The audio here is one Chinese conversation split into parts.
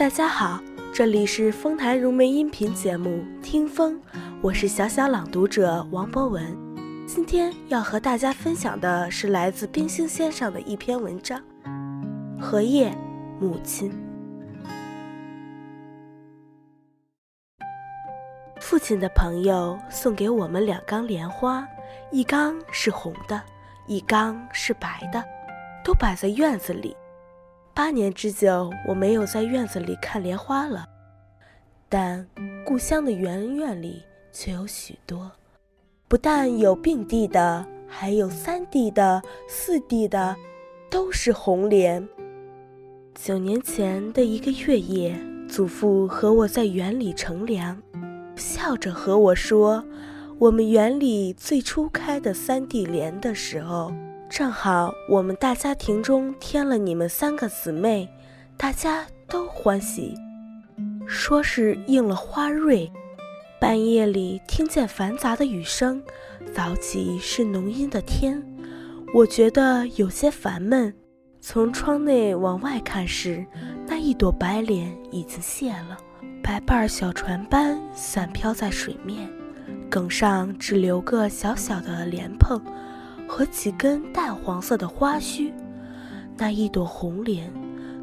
大家好，这里是丰台融媒音频节目《听风》，我是小小朗读者王博文。今天要和大家分享的是来自冰心先生的一篇文章《荷叶母亲》。父亲的朋友送给我们两缸莲花，一缸是红的，一缸是白的，都摆在院子里。八年之久，我没有在院子里看莲花了，但故乡的园院里却有许多。不但有并蒂的，还有三蒂的、四蒂的，都是红莲。九年前的一个月夜，祖父和我在园里乘凉，笑着和我说：“我们园里最初开的三蒂莲的时候。”正好我们大家庭中添了你们三个姊妹，大家都欢喜，说是应了花瑞。半夜里听见繁杂的雨声，早起是浓阴的天，我觉得有些烦闷。从窗内往外看时，那一朵白莲已经谢了，白瓣小船般散飘在水面，梗上只留个小小的莲蓬。和几根淡黄色的花须，那一朵红莲，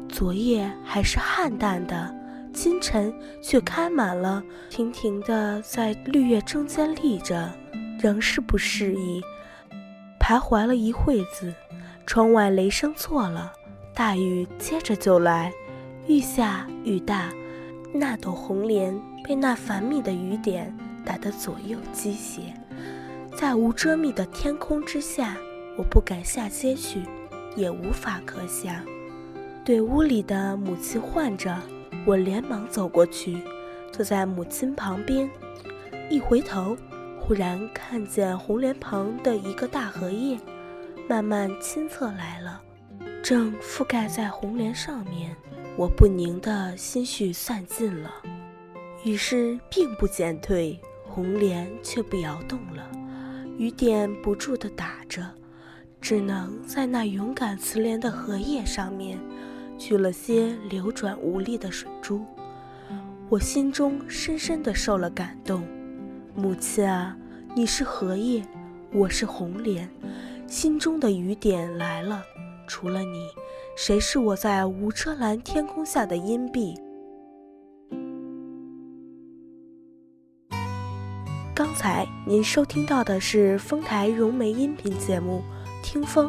昨夜还是暗淡的，今晨却开满了，亭亭的在绿叶中间立着，仍是不适宜。徘徊了一会子，窗外雷声错了，大雨接着就来，愈下愈大，那朵红莲被那繁密的雨点打得左右击斜。在无遮密的天空之下，我不敢下街去，也无法可想。对屋里的母亲唤着，我连忙走过去，坐在母亲旁边。一回头，忽然看见红莲旁的一个大荷叶，慢慢亲侧来了，正覆盖在红莲上面。我不宁的心绪散尽了，于是并不减退，红莲却不摇动了。雨点不住地打着，只能在那勇敢慈怜的荷叶上面，取了些流转无力的水珠。我心中深深地受了感动。母亲啊，你是荷叶，我是红莲，心中的雨点来了，除了你，谁是我在无遮拦天空下的荫蔽？刚才您收听到的是丰台融媒音频节目《听风》，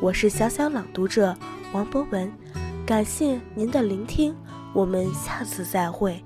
我是小小朗读者王博文，感谢您的聆听，我们下次再会。